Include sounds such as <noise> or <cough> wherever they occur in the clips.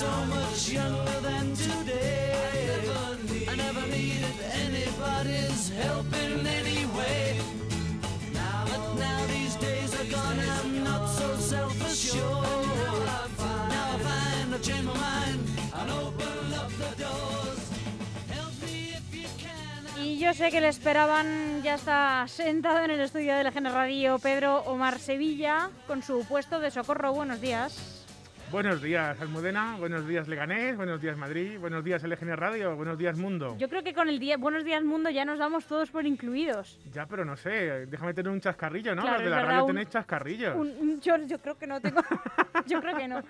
so much younger than today. I never needed anybody's help in any way. But now these days are gone, I'm not so self-assured. Now I find I've changed my mind and open up the doors. Y yo sé que le esperaban, ya está sentado en el estudio de LGN Radio Pedro Omar Sevilla con su puesto de socorro. Buenos días. Buenos días, Almudena. Buenos días, Leganés. Buenos días, Madrid. Buenos días, LGN Radio. Buenos días, Mundo. Yo creo que con el día Buenos días Mundo ya nos damos todos por incluidos. Ya, pero no sé. Déjame tener un chascarrillo, ¿no? Claro, Los de la verdad, radio un- tenéis chascarrillos. Un- un- yo, yo creo que no tengo. <laughs> yo creo que no.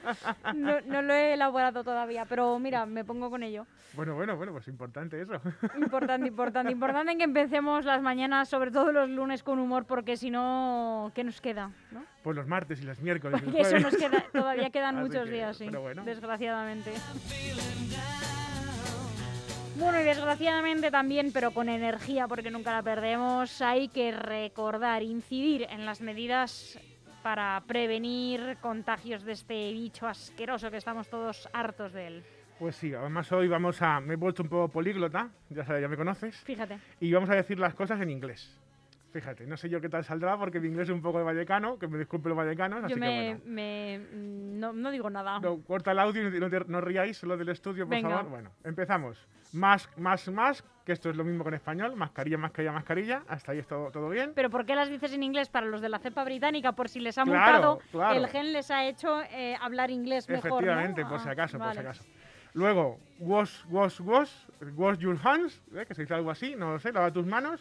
no. no lo he elaborado todavía, pero mira, me pongo con ello. Bueno, bueno, bueno, pues importante eso. Importante, importante, importante que empecemos las mañanas, sobre todo los lunes, con humor, porque si no, ¿qué nos queda? ¿no? pues los martes y los miércoles. y los <laughs> eso jueves. nos queda, todavía quedan <laughs> Así muchos que, días, sí. pero bueno. Desgraciadamente. Bueno, y desgraciadamente también, pero con energía, porque nunca la perdemos, hay que recordar, incidir en las medidas para prevenir contagios de este bicho asqueroso que estamos todos hartos de él. Pues sí, además hoy vamos a... Me he vuelto un poco políglota, ya sabes, ya me conoces. Fíjate. Y vamos a decir las cosas en inglés. Fíjate, no sé yo qué tal saldrá porque mi inglés es un poco de vallecano, que me disculpen los vallecanos, así Yo me, que bueno. me- no, no digo nada. No, corta el audio y no, te- no ríais solo del estudio, por Venga. favor. Bueno, empezamos. Mask, mask, mask, que esto es lo mismo que en español. Mascarilla, mascarilla, mascarilla. Hasta ahí es todo, todo bien. Pero ¿por qué las dices en inglés para los de la cepa británica? Por si les ha Claro, multado, claro. el gen les ha hecho eh, hablar inglés mejor, ¿no? Efectivamente, por si Ah, acaso, por si acaso. Luego, wash, wash, wash, wash your hands, ¿eh? que se dice algo así, no lo sé, lava tus manos.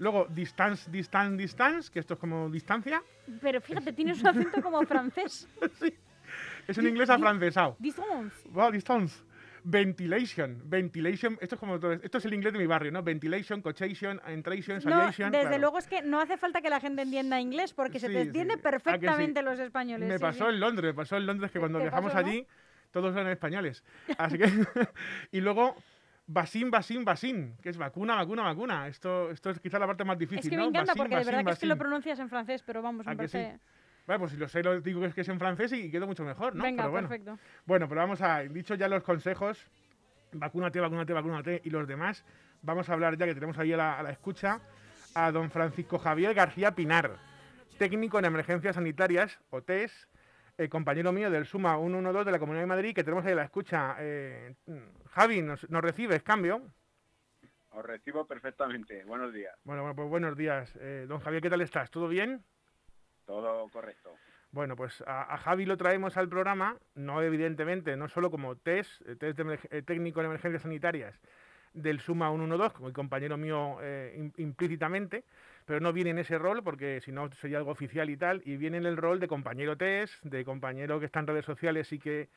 Luego, distance, distance, distance, que esto es como distancia. Pero fíjate, tienes un acento como francés. <laughs> Es un inglés afrancesado. Distance. Wow, distance. Ventilation, ventilation, esto es como todo, esto es el inglés de mi barrio, ¿no? Ventilation, cochation, entration, No, salvation. desde claro. luego es que no hace falta que la gente entienda inglés porque se Sí, te sí. entiende ¿A que sí? perfectamente los españoles. Me sí, pasó sí. en Londres, me pasó en Londres que cuando ¿Te viajamos pasó, no? allí todos eran españoles. <laughs> Así que <laughs> y luego vaccine, vaccine, vaccine, que es vacuna, vacuna, vacuna. Esto esto es quizá la parte más difícil, Es que me ¿no? encanta porque de verdad que es que lo pronuncias en francés, pero vamos, me ¿A que sí? parece... Bueno, pues si lo sé, lo digo que es que es en francés y quedo mucho mejor, ¿no? Venga, Pero bueno. perfecto. Bueno, pero vamos a, dicho ya los consejos, vacúnate, vacúnate, vacúnate y los demás, vamos a hablar ya que tenemos ahí a la, a la escucha a don Francisco Javier García Pinar, técnico en emergencias sanitarias, o Eh, compañero mío del SUMA 112 de la Comunidad de Madrid, que tenemos ahí a la escucha. Eh, Javi, ¿nos, nos recibes? ¿Cambio? Os recibo perfectamente. Buenos días. Bueno, bueno, pues buenos días. Eh, don Javier, ¿qué tal estás? ¿Todo bien? Todo correcto. Bueno, pues a, a Javi lo traemos al programa, no evidentemente, no solo como test, test de eh, técnico en emergencias sanitarias del SUMA 112, como el compañero mío eh, im- implícitamente, pero no viene en ese rol porque si no sería algo oficial y tal, y viene en el rol de compañero test, de compañero que está en redes sociales y que,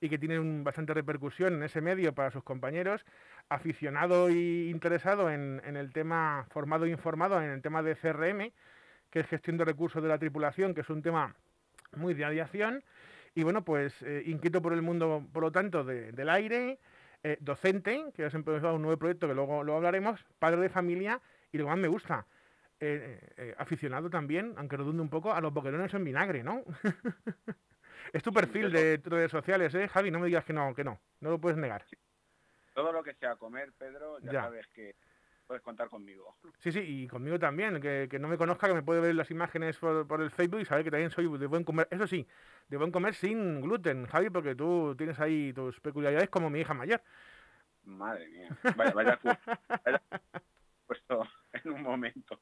y que tiene bastante repercusión en ese medio para sus compañeros, aficionado e interesado en, en el tema, formado e informado en el tema de CRM, que es gestión de recursos de la tripulación, que es un tema muy de aviación. Y bueno, pues eh, inquieto por el mundo, por lo tanto, de- del aire, eh, docente, que has empezado un nuevo proyecto que luego lo hablaremos, padre de familia y lo que más me gusta, eh, eh, aficionado también, aunque redunde un poco, a los boquerones en vinagre, ¿no? <laughs> es tu perfil de redes sociales, ¿eh, Javi? No me digas que no, que no, no lo puedes negar. Todo lo que sea comer, Pedro, ya, Ya. sabes que puedes contar conmigo. Sí, sí, y conmigo también, que, que no me conozca, que me puede ver las imágenes por, por el Facebook y saber que también soy de buen comer. Eso sí, de buen comer sin gluten, Javi, porque tú tienes ahí tus peculiaridades como mi hija mayor. Madre mía. Vaya, vaya, vaya puesto en un momento.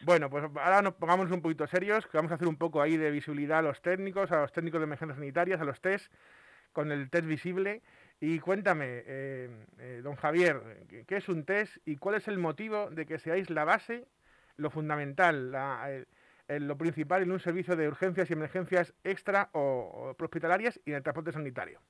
Bueno, pues ahora nos pongamos un poquito serios, que vamos a hacer un poco ahí de visibilidad a los técnicos, a los técnicos de emergencias sanitarias, a los test, con el test visible. Y cuéntame, eh, eh, don Javier, ¿qué- ¿qué es un test y cuál es el motivo de que seáis la base, lo fundamental, la- lo principal en un servicio de urgencias y emergencias extra o, o y en el transporte sanitario?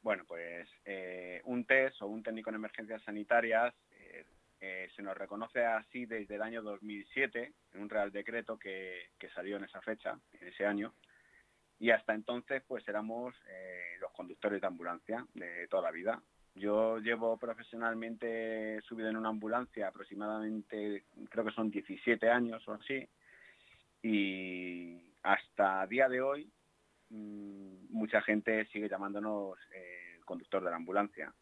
Bueno, pues eh, un test o un técnico en emergencias sanitarias eh, eh, se nos reconoce así desde el año 2007, en un real decreto que, que salió en esa fecha, en ese año. Y hasta entonces, pues éramos eh, los conductores de ambulancia de toda la vida. Yo llevo profesionalmente subido en una ambulancia aproximadamente, creo que son 17 años o así, y hasta día de hoy mm, mucha gente sigue llamándonos eh, conductor de la ambulancia.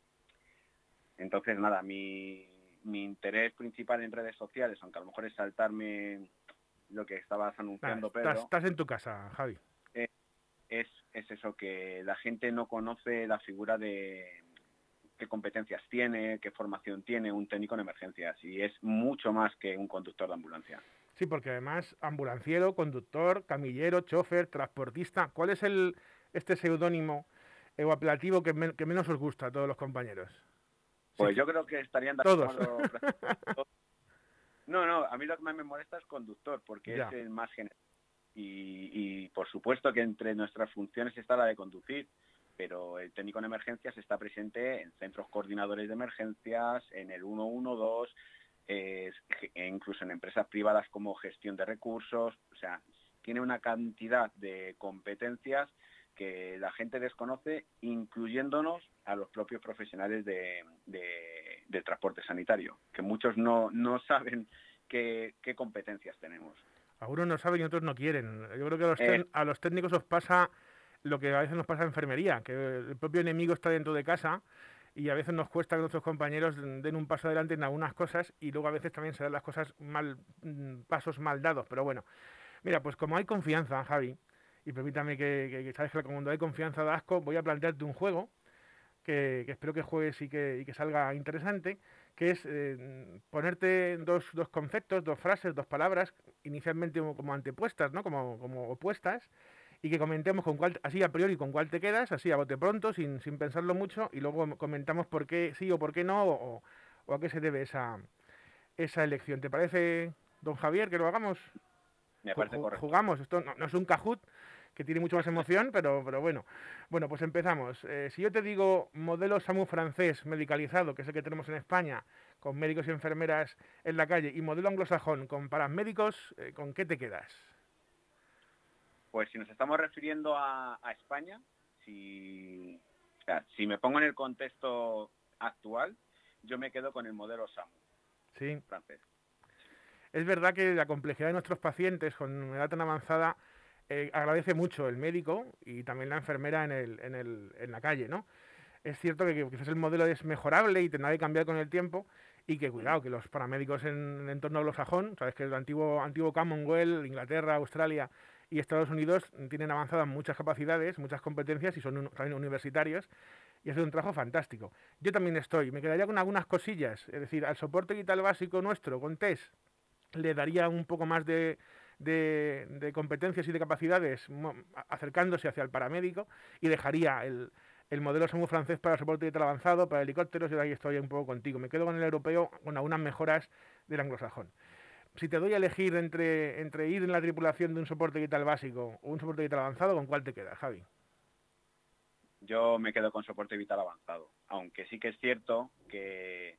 Entonces, nada, mi, mi interés principal en redes sociales, aunque a lo mejor es saltarme lo que estabas anunciando, pero... Estás, en tu casa, Javi. Eh, es, es eso, que la gente no conoce la figura de qué competencias tiene, qué formación tiene un técnico en emergencias y es mucho más que un conductor de ambulancia. Sí, porque además ambulanciero, conductor, camillero, chofer, transportista, ¿cuál es el este seudónimo o apelativo que, que menos os gusta a todos los compañeros? Pues yo creo que estarían de Todos. <laughs> No, no, a mí lo que más me molesta es conductor, porque es el más general. Y, por supuesto que entre nuestras funciones está la de conducir, pero el técnico en emergencias está presente en centros coordinadores de emergencias, en el 112, e incluso en empresas privadas como gestión de recursos, o sea, tiene una cantidad de competencias que la gente desconoce, incluyéndonos a los propios profesionales de, transporte sanitario, que muchos no, no saben qué, competencias tenemos. Algunos no saben y otros no quieren. Yo creo que a los, eh. a los técnicos os pasa lo que a veces nos pasa en enfermería, que el propio enemigo está dentro de casa y a veces nos cuesta que nuestros compañeros den un paso adelante en algunas cosas y luego a veces también se dan las cosas mal, mm, pasos mal dados. Pero bueno, mira, pues como hay confianza, Javi, y permítame que, sabes que cuando hay confianza de asco, voy a plantearte un juego que, espero que juegues y que, salga interesante, que es eh, ponerte dos, dos, conceptos, dos frases, dos palabras, inicialmente como, antepuestas, ¿no? como, como opuestas, y que comentemos con cuál, así a priori con cuál te quedas, así a bote pronto, sin, sin pensarlo mucho, y luego comentamos por qué sí o por qué no, o, a qué se debe esa, esa elección. ¿Te parece, don Javier, que lo hagamos? Me parece correcto. Jugamos, esto no, es un cajut que tiene mucho más <laughs> emoción, pero, pero bueno. Bueno, pues empezamos. Eh, si yo te digo modelo SAMU francés medicalizado, que es el que tenemos en España, con médicos y enfermeras en la calle, y modelo anglosajón con paramédicos, eh, ¿con qué te quedas? Pues si nos estamos refiriendo a, España, si, si me pongo en el contexto actual, yo me quedo con el modelo SAMU sí. francés. Es verdad que la complejidad de nuestros pacientes con edad tan avanzada eh, agradece mucho el médico y también la enfermera en, el, en, el, en la calle, ¿no? Es cierto que quizás el modelo es mejorable y tendrá que cambiar con el tiempo y que cuidado, que los paramédicos en el entorno anglosajón, sabes que el antiguo, antiguo Commonwealth, Inglaterra, Australia y Estados Unidos tienen avanzadas muchas capacidades, muchas competencias y son también universitarios y hace un trabajo fantástico. Yo también estoy, me quedaría con algunas cosillas, es decir, al soporte vital básico nuestro con test le daría un poco más de, de, competencias y de capacidades acercándose hacia el paramédico y dejaría el, el modelo SAMU francés para soporte vital avanzado, para helicópteros, y ahí estoy un poco contigo. Me quedo con el europeo con algunas mejoras del anglosajón si te doy a elegir entre, entre ir en la tripulación de un soporte vital básico o un soporte vital avanzado, ¿con cuál te quedas, Javi? Yo me quedo con soporte vital avanzado, aunque sí que es cierto que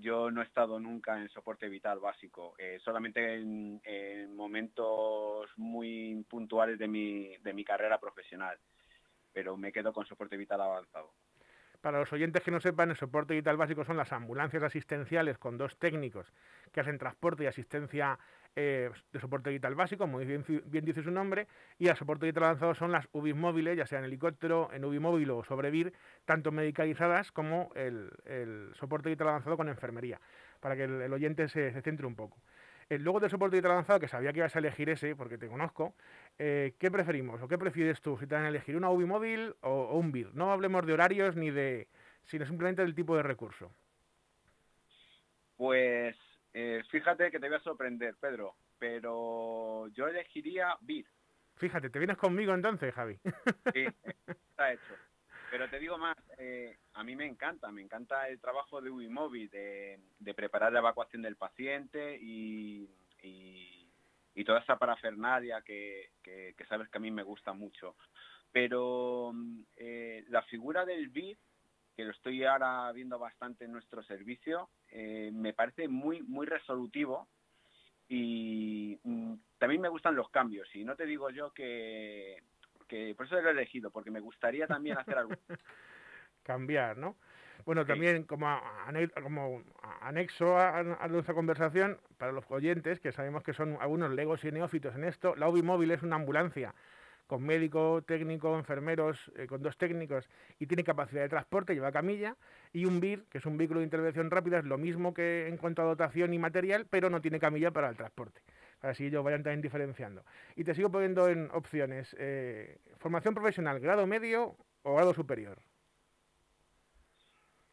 yo no he estado nunca en soporte vital básico, eh, solamente en, en, momentos muy puntuales de mi, de mi carrera profesional, pero me quedo con soporte vital avanzado. Para los oyentes que no sepan, el soporte vital básico son las ambulancias asistenciales con dos técnicos que hacen transporte y asistencia eh, de soporte vital básico, como bien, dice su nombre, y el soporte vital avanzado son las UBI móviles, ya sea en helicóptero, en UBI móvil o sobrevir, tanto medicalizadas como el, soporte vital avanzado con enfermería, para que el, oyente se, se centre un poco. El luego del soporte vital avanzado, que sabía que ibas a elegir ese, porque te conozco, eh, ¿qué preferimos o qué prefieres tú? Si te van a elegir una UBI móvil o, un BIR. No hablemos de horarios ni de, sino simplemente del tipo de recurso. Pues eh, fíjate que te voy a sorprender, Pedro, pero yo elegiría BIR. Fíjate, ¿te vienes conmigo entonces, Javi? Sí, está hecho. Pero te digo más, eh, a mí me encanta, me encanta el trabajo de Ubimóvil, de, preparar la evacuación del paciente y, toda esa parafernalia que, sabes que a mí me gusta mucho. Pero eh, la figura del BID, que lo estoy ahora viendo bastante en nuestro servicio, eh, me parece muy, muy resolutivo y mm, también me gustan los cambios. Y no te digo yo que que por eso lo he elegido, porque me gustaría también hacer algo. <laughs> Cambiar, ¿no? Bueno, también como, como anexo a, nuestra conversación, para los oyentes, que sabemos que son algunos legos y neófitos en esto, la UBI móvil es una ambulancia con médico, técnico, enfermeros, eh, con dos técnicos y tiene capacidad de transporte, lleva camilla, y un BIR, que es un vehículo de intervención rápida, es lo mismo que en cuanto a dotación y material, pero no tiene camilla para el transporte. Así ellos vayan también diferenciando. Y te sigo poniendo en opciones. Eh, formación profesional, grado medio o grado superior.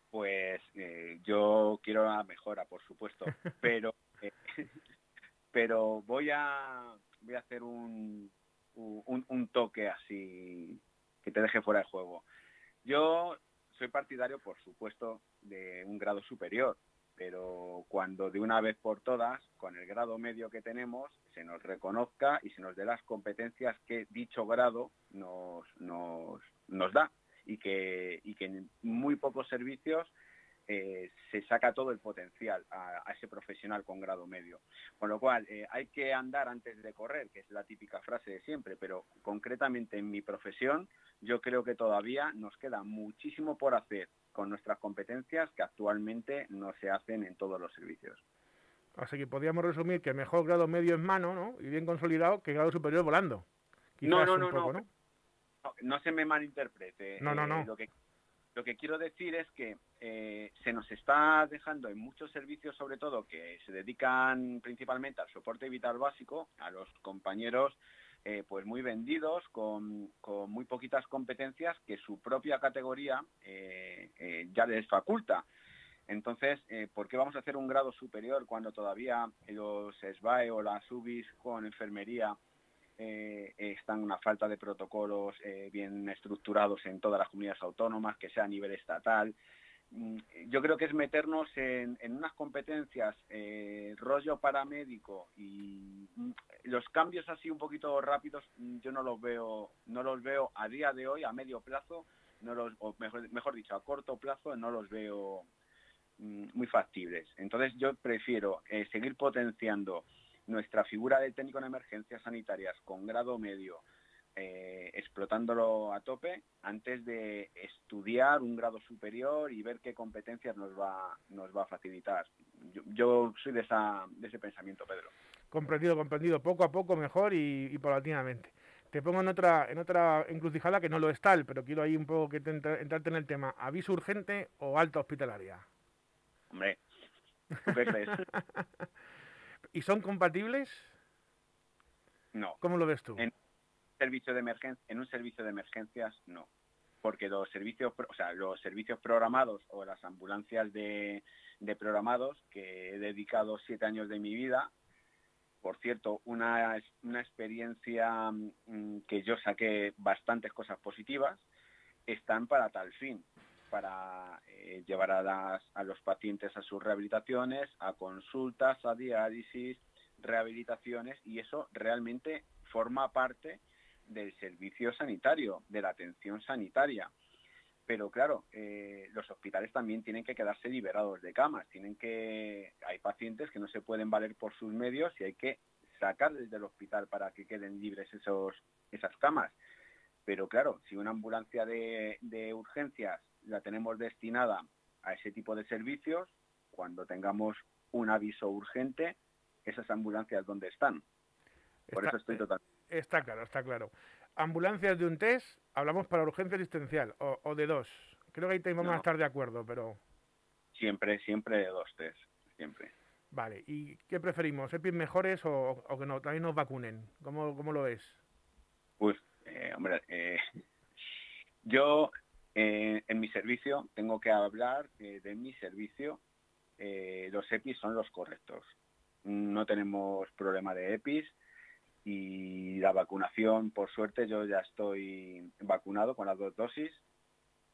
Pues eh, yo quiero la mejora, por supuesto, <laughs> pero eh, pero voy a voy a hacer un, un, un toque así que te deje fuera de juego. Yo soy partidario, por supuesto, de un grado superior, pero cuando de una vez por todas, con el grado medio que tenemos, se nos reconozca y se nos dé las competencias que dicho grado nos, nos, da y que, y que en muy pocos servicios eh, se saca todo el potencial a, a, ese profesional con grado medio. Con lo cual, eh, hay que andar antes de correr, que es la típica frase de siempre, pero concretamente en mi profesión, yo creo que todavía nos queda muchísimo por hacer con nuestras competencias que actualmente no se hacen en todos los servicios. Así que podríamos resumir que mejor grado medio en mano ¿no? y bien consolidado que grado superior volando. No, no, no, poco, no, no, no. se me malinterprete. No, no, no. Eh, lo, que, lo que quiero decir es que eh, se nos está dejando en muchos servicios, sobre todo, que se dedican principalmente al soporte vital básico, a los compañeros eh, pues muy vendidos, con, con, muy poquitas competencias que su propia categoría eh, eh, ya les faculta. Entonces, ¿por qué vamos a hacer un grado superior cuando todavía los SBAE o las UBIs con enfermería están una falta de protocolos bien estructurados en todas las comunidades autónomas, que sea a nivel estatal? Mm, yo creo que es meternos en, en unas competencias eh, rollo paramédico y mm, los cambios así un poquito rápidos mm, yo no los veo no los veo a día de hoy a medio plazo no los mejor, mejor dicho a corto plazo no los veo muy factibles. Entonces yo prefiero eh, seguir potenciando nuestra figura de técnico en emergencias sanitarias con grado medio eh, explotándolo a tope antes de estudiar un grado superior y ver qué competencias nos va, nos va a facilitar. Yo, yo soy de, esa, de ese pensamiento, Pedro. Comprendido, comprendido. Poco a poco mejor y, y paulatinamente. Te pongo en otra, en otra encrucijada que no lo es tal, pero quiero ahí un poco que te entra, entrarte en el tema. ¿Aviso urgente o alta hospitalaria? Hombre, ¿tú qué crees? <laughs> ¿Y son compatibles? No. ¿Cómo lo ves tú? En servicio de emergencia, en un servicio de emergencias no, porque los servicios, o sea, los servicios programados o las ambulancias de, de programados que he dedicado siete años de mi vida, por cierto, una, una experiencia mmm, que yo saqué bastantes cosas positivas, están para tal fin, para eh, llevar a, las, a los pacientes a sus rehabilitaciones, a consultas, a diálisis, rehabilitaciones, y eso realmente forma parte del servicio sanitario, de la atención sanitaria. Pero claro, eh, los hospitales también tienen que quedarse liberados de camas, tienen que hay pacientes que no se pueden valer por sus medios y hay que sacarles del hospital para que queden libres esos esas camas. Pero claro, si una ambulancia de, de urgencias la tenemos destinada a ese tipo de servicios, cuando tengamos un aviso urgente, esas ambulancias dónde están. Por está, eso estoy totalmente Está claro, está claro. Ambulancias de un test, hablamos para urgencia asistencial, o, o de dos. Creo que ahí vamos no. a estar de acuerdo, pero... Siempre, siempre de dos test, siempre. Vale, ¿y qué preferimos? ¿EPIs mejores o, o, que no, también nos vacunen? ¿Cómo, cómo lo ves? Pues, eh, hombre, eh, <laughs> yo eh, en mi servicio tengo que hablar eh, de mi servicio. Eh, los EPIs son los correctos. No tenemos problema de EPIs y la vacunación, por suerte, yo ya estoy vacunado con las dos dosis.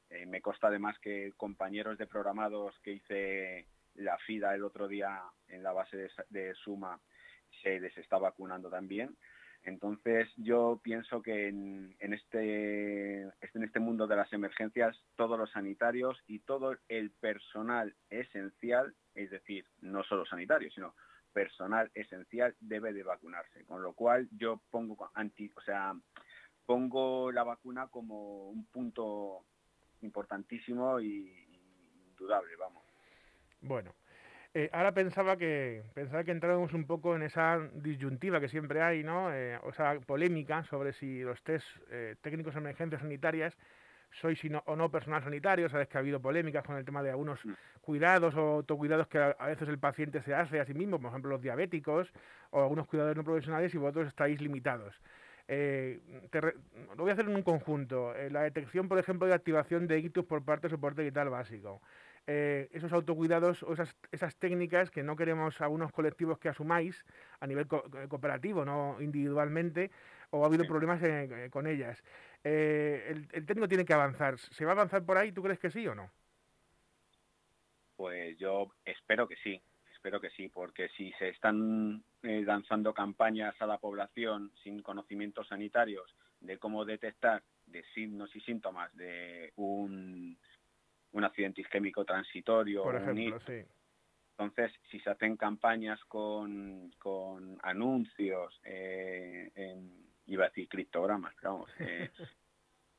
Eh, me consta además que compañeros de programados que hice la FIDA el otro día en la base de, de Suma se les está vacunando también. Entonces yo pienso que en, en, este, en este mundo de las emergencias todos los sanitarios y todo el personal esencial, es decir, no solo sanitarios, sino personal esencial debe de vacunarse, con lo cual yo pongo anti, o sea, pongo la vacuna como un punto importantísimo y, indudable, vamos. Bueno, Eh, ahora pensaba que pensaba que entrábamos un poco en esa disyuntiva que siempre hay, ¿no? Eh, o polémica sobre si los test eh, técnicos de emergencias sanitarias sois o no personal sanitario. Sabes que ha habido polémicas con el tema de algunos Mm. cuidados o autocuidados que a, a veces el paciente se hace a sí mismo, por ejemplo los diabéticos o algunos cuidadores no profesionales y vosotros estáis limitados. Eh, te re- lo voy a hacer en un conjunto. Eh, la detección, por ejemplo, de activación de ictus por parte de soporte vital básico. Eh, esos autocuidados o esas, esas técnicas que no queremos algunos colectivos que asumáis a nivel co- cooperativo, no individualmente, o ha habido problemas con ellas. Eh, el, el técnico tiene que avanzar. ¿Se va a avanzar por ahí? ¿Tú crees que sí o no? Pues yo espero que sí, espero que sí, porque si se están eh, lanzando campañas a la población sin conocimientos sanitarios de cómo detectar de signos y síntomas de un, un accidente isquémico transitorio, Por un ejemplo, ictus, sí. entonces, si se hacen campañas con, con anuncios, eh, en- iba a decir criptogramas, vamos, <laughs> eh,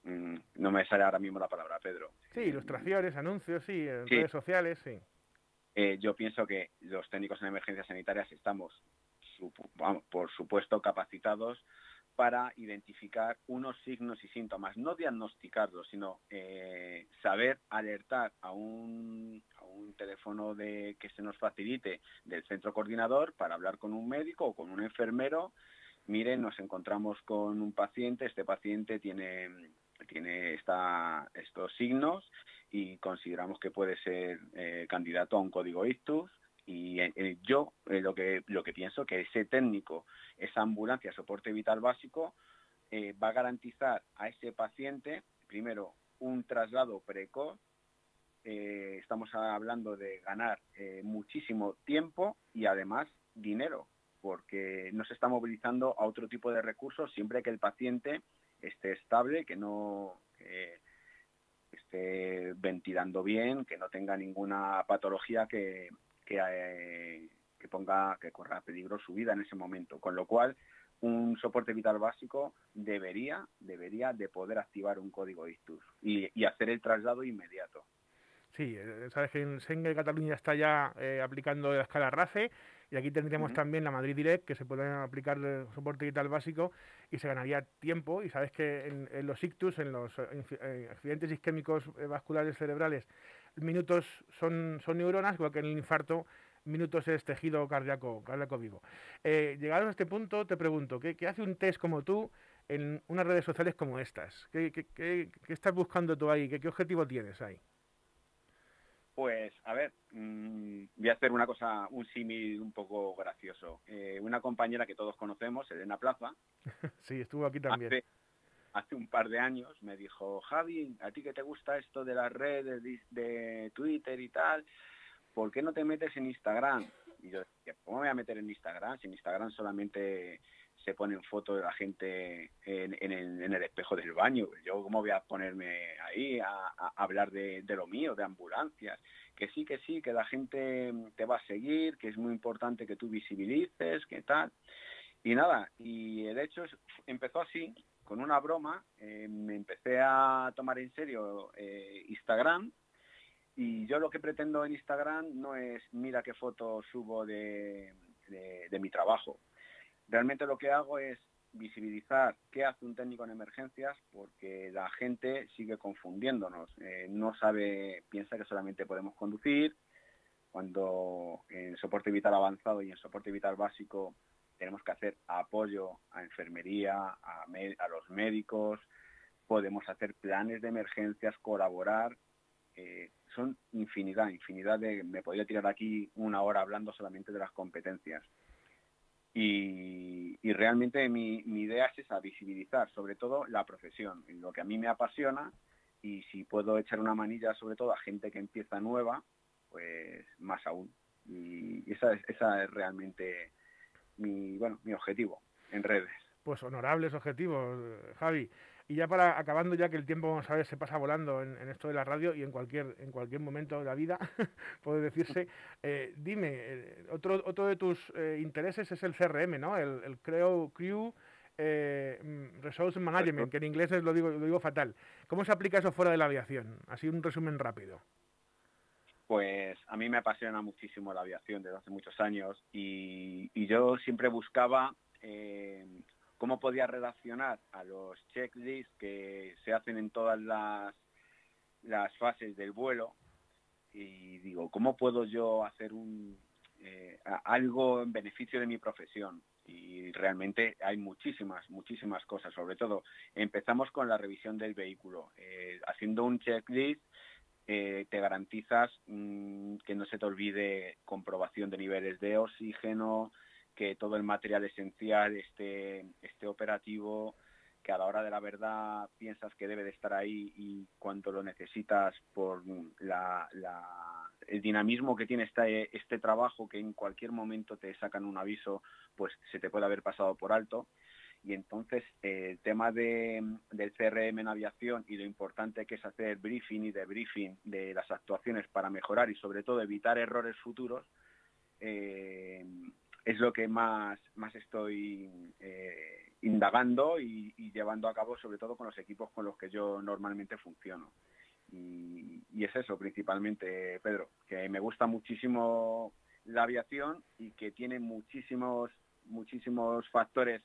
mm, no me sale ahora mismo la palabra, Pedro. Sí, Eh, ilustraciones, anuncios, sí, en Sí. redes sociales, sí. eh, yo pienso que los técnicos en emergencias sanitarias estamos, vamos, por supuesto, capacitados para identificar unos signos y síntomas, no diagnosticarlos, sino eh, saber alertar a un, a un teléfono de, que se nos facilite del centro coordinador para hablar con un médico o con un enfermero. Miren, nos encontramos con un paciente, este paciente tiene, tiene estos signos y consideramos que puede ser eh, candidato a un código ictus y eh, eh, yo lo que lo que pienso que ese técnico esa ambulancia soporte vital básico va a garantizar a ese paciente primero un traslado precoz estamos hablando de ganar muchísimo tiempo y además dinero porque no se está movilizando a otro tipo de recursos siempre que el paciente esté estable que no que esté ventilando bien que no tenga ninguna patología eh, que ponga que corra peligro su vida en ese momento. Con lo cual un soporte vital básico debería debería de poder activar un código ictus y hacer el traslado inmediato Sí, eh, sabes que en Schengen Cataluña está ya eh, aplicando la escala RACE y aquí tendríamos también la Madrid Direct que se puede aplicar el soporte vital básico y se ganaría tiempo y sabes que en, en los ictus, en los eh, accidentes isquémicos eh, vasculares cerebrales, minutos son, son neuronas, igual que en el infarto minutos es tejido cardíaco, cardíaco vivo. Eh, llegados a este punto, te pregunto, ¿qué, qué hace un test como tú en unas redes sociales como estas? ¿Qué, qué- qué- qué estás buscando tú ahí? ¿Qué, qué objetivo tienes ahí? Pues, a ver, mm, voy a hacer una cosa, un símil un poco gracioso. Eh, una compañera que todos conocemos, Elena Plaza, <laughs> Sí, estuvo aquí también. hace, hace un par de años me dijo, Javi, a ti que te gusta esto de las redes, de, de Twitter y tal, ¿por qué no te metes en Instagram? Y yo decía, ¿cómo me voy a meter en Instagram? Si en Instagram solamente se ponen fotos de la gente en, el, espejo del baño. Yo cómo voy a ponerme ahí a, hablar de, de lo mío, de ambulancias. Que sí, que sí, que la gente te va a seguir, que es muy importante que tú visibilices, que tal. Y nada, y el hecho es, empezó así, con una broma, eh, me empecé a tomar en serio eh, Instagram y yo lo que pretendo en Instagram no es mira qué fotos subo de, de, mi trabajo. Realmente lo que hago es visibilizar qué hace un técnico en emergencias porque la gente sigue confundiéndonos. Eh, no sabe, piensa que solamente podemos conducir, cuando en soporte vital avanzado y en soporte vital básico tenemos que hacer apoyo a enfermería, a, a los médicos, podemos hacer planes de emergencias, colaborar. eh, son infinidad, infinidad de... Me podría tirar aquí una hora hablando solamente de las competencias. Y, y realmente mi, mi idea es esa, visibilizar sobre todo la profesión, lo que a mí me apasiona y si puedo echar una manilla sobre todo a gente que empieza nueva, pues más aún. Y esa es, esa es realmente mi, bueno, mi objetivo en redes. Pues honorables objetivos, eh, Javi. Y ya para acabando, ya que el tiempo, sabes, se pasa volando en, en esto de la radio y en cualquier en cualquier momento de la vida, <laughs> puede decirse. eh, dime, eh, otro otro de tus eh, intereses es el CRM, ¿no? El, el Crew, Crew eh, mm, Resource Management, que en inglés es- lo digo lo digo fatal. ¿Cómo se aplica eso fuera de la aviación? Así un resumen rápido. Pues a mí me apasiona muchísimo la aviación desde hace muchos años y, yo siempre buscaba eh, cómo podía relacionar a los checklists que se hacen en todas las, las fases del vuelo y digo, ¿cómo puedo yo hacer un, eh, algo en beneficio de mi profesión? Y realmente hay muchísimas, muchísimas cosas. Sobre todo, empezamos con la revisión del vehículo. Eh, haciendo un checklist eh, te garantizas mm, que no se te olvide comprobación de niveles de oxígeno, que todo el material esencial esté, esté operativo, que a la hora de la verdad piensas que debe de estar ahí y cuando lo necesitas por la, el dinamismo que tiene este, este trabajo que en cualquier momento te sacan un aviso, pues se te puede haber pasado por alto. Y entonces eh, el tema de, del CRM en aviación y lo importante que es hacer briefing y debriefing de las actuaciones para mejorar y sobre todo evitar errores futuros, eh, es lo que más, más estoy eh, indagando y, llevando a cabo, sobre todo con los equipos con los que yo normalmente funciono. Y, es eso principalmente, Pedro, que me gusta muchísimo la aviación y que tiene muchísimos, muchísimos factores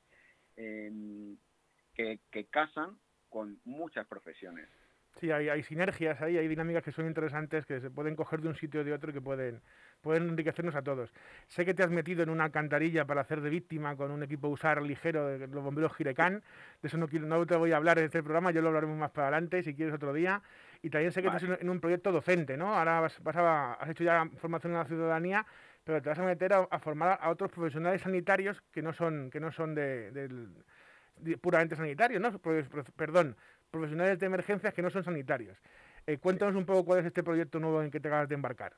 que, que casan con muchas profesiones. Sí, hay, hay, sinergias ahí, hay dinámicas que son interesantes, que se pueden coger de un sitio o de otro y que pueden, pueden enriquecernos a todos. Sé que te has metido en una cantarilla para hacer de víctima con un equipo usar ligero de los bomberos Girecán. De eso no, no te voy a hablar en este programa, yo lo hablaremos más para adelante, si quieres otro día. Y también sé que estás en un proyecto docente, ¿no? Ahora vas, has hecho ya formación en la ciudadanía, pero te vas a meter a, formar a otros profesionales sanitarios que no son, que no son de, puramente sanitarios, ¿no? Pues, perdón, profesionales de emergencias que no son sanitarios. Eh, cuéntanos un poco cuál es este proyecto nuevo en que te acabas de embarcar.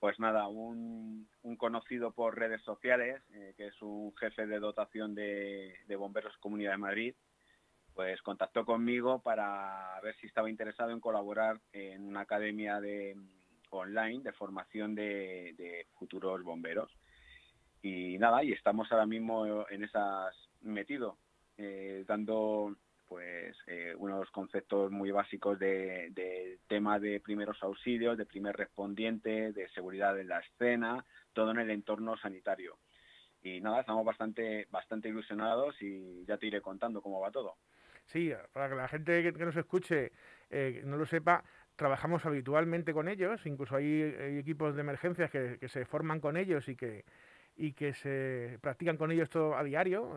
Pues nada, un, conocido por redes sociales, eh, que es un jefe de dotación de, Bomberos Comunidad de Madrid, pues contactó conmigo para ver si estaba interesado en colaborar en una academia de, online de formación de, futuros bomberos. Y nada, y estamos ahora mismo en esas metido, eh, dando pues eh, unos conceptos muy básicos de tema de primeros auxilios, de primer respondiente, de seguridad en la escena, todo en el entorno sanitario. Y nada, estamos bastante, bastante ilusionados y ya te iré contando cómo va todo. Sí, para que la gente que, nos escuche eh, no lo sepa, trabajamos habitualmente con ellos, incluso hay, equipos de emergencias que, que, se forman con ellos y que, y que se practican con ellos todo a diario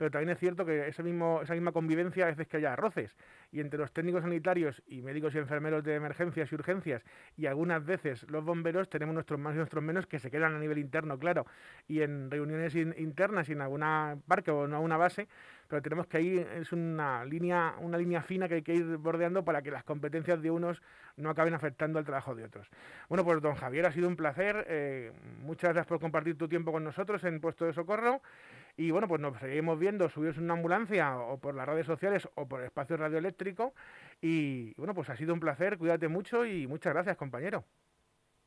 pero también es cierto que ese mismo, esa misma convivencia a veces que haya roces. Y entre los técnicos sanitarios y médicos y enfermeros de emergencias y urgencias, y algunas veces los bomberos, tenemos nuestros más y nuestros menos que se quedan a nivel interno, claro, y en reuniones internas y en alguna parque o en alguna base, pero tenemos que ahí es una línea, una línea fina que hay que ir bordeando para que las competencias de unos no acaben afectando al trabajo de otros. Bueno, pues don Javier, ha sido un placer. Eh, muchas gracias por compartir tu tiempo con nosotros en Puesto de Socorro. Y bueno, pues nos seguimos viendo subidos en una ambulancia o por las redes sociales o por el espacio radioeléctrico. Y bueno, pues ha sido un placer, cuídate mucho y muchas gracias, compañero.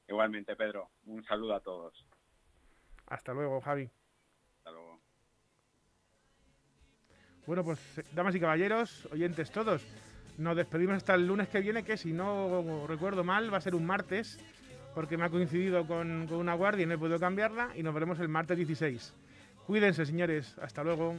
Igualmente, Pedro. Un saludo a todos. Hasta luego, Javi. Hasta luego. Bueno, pues damas y caballeros, oyentes todos, nos despedimos hasta el lunes que viene, que si no recuerdo mal va a ser un martes, porque me ha coincidido con, con una guardia y no he podido cambiarla, y nos veremos el martes 16. Cuídense, señores. Hasta luego.